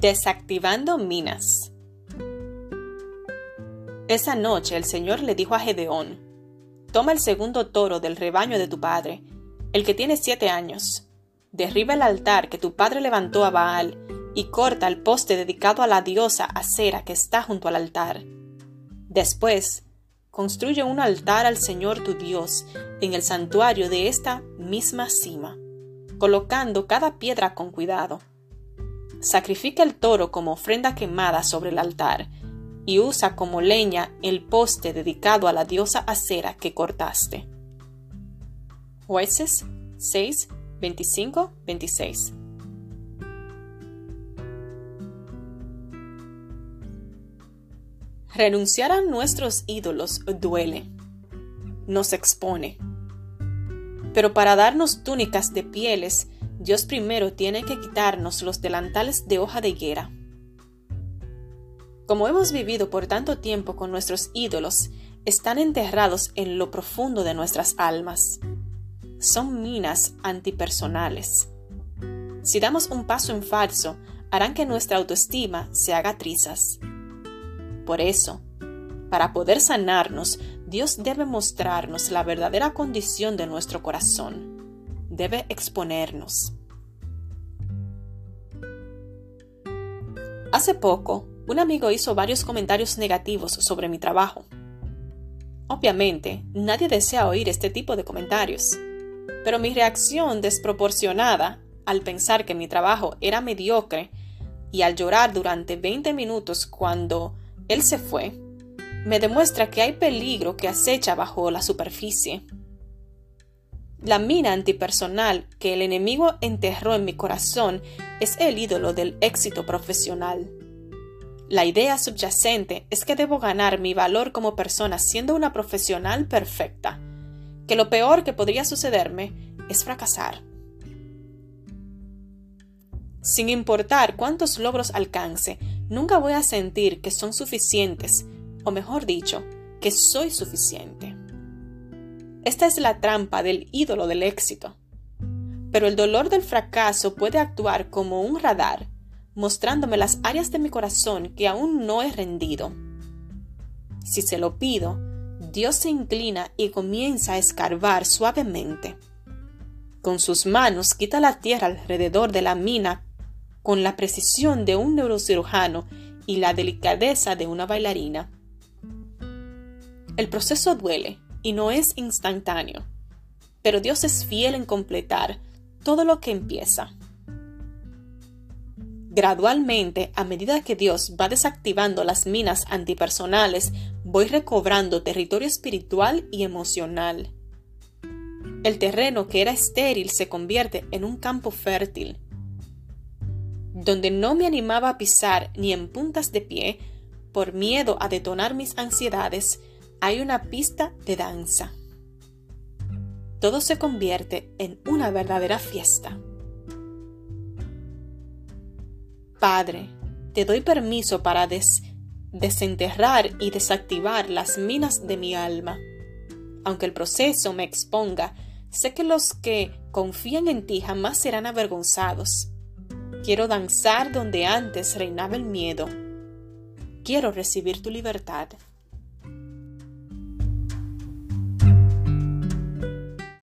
Desactivando minas. Esa noche el Señor le dijo a Gedeón, Toma el segundo toro del rebaño de tu padre, el que tiene siete años. Derriba el altar que tu padre levantó a Baal y corta el poste dedicado a la diosa Acera que está junto al altar. Después, construye un altar al Señor tu Dios en el santuario de esta misma cima, colocando cada piedra con cuidado. Sacrifica el toro como ofrenda quemada sobre el altar y usa como leña el poste dedicado a la diosa acera que cortaste. Jueces 6, 25, 26. Renunciar a nuestros ídolos duele, nos expone. Pero para darnos túnicas de pieles, Dios primero tiene que quitarnos los delantales de hoja de higuera. Como hemos vivido por tanto tiempo con nuestros ídolos, están enterrados en lo profundo de nuestras almas. Son minas antipersonales. Si damos un paso en falso, harán que nuestra autoestima se haga trizas. Por eso, para poder sanarnos, Dios debe mostrarnos la verdadera condición de nuestro corazón. Debe exponernos. Hace poco, un amigo hizo varios comentarios negativos sobre mi trabajo. Obviamente, nadie desea oír este tipo de comentarios, pero mi reacción desproporcionada al pensar que mi trabajo era mediocre y al llorar durante 20 minutos cuando él se fue, me demuestra que hay peligro que acecha bajo la superficie. La mina antipersonal que el enemigo enterró en mi corazón es el ídolo del éxito profesional. La idea subyacente es que debo ganar mi valor como persona siendo una profesional perfecta, que lo peor que podría sucederme es fracasar. Sin importar cuántos logros alcance, nunca voy a sentir que son suficientes, o mejor dicho, que soy suficiente. Esta es la trampa del ídolo del éxito. Pero el dolor del fracaso puede actuar como un radar mostrándome las áreas de mi corazón que aún no he rendido. Si se lo pido, Dios se inclina y comienza a escarbar suavemente. Con sus manos quita la tierra alrededor de la mina con la precisión de un neurocirujano y la delicadeza de una bailarina. El proceso duele y no es instantáneo, pero Dios es fiel en completar todo lo que empieza. Gradualmente, a medida que Dios va desactivando las minas antipersonales, voy recobrando territorio espiritual y emocional. El terreno que era estéril se convierte en un campo fértil. Donde no me animaba a pisar ni en puntas de pie, por miedo a detonar mis ansiedades, hay una pista de danza. Todo se convierte en una verdadera fiesta. Padre, te doy permiso para desenterrar y desactivar las minas de mi alma. Aunque el proceso me exponga, sé que los que confían en ti jamás serán avergonzados. Quiero danzar donde antes reinaba el miedo. Quiero recibir tu libertad.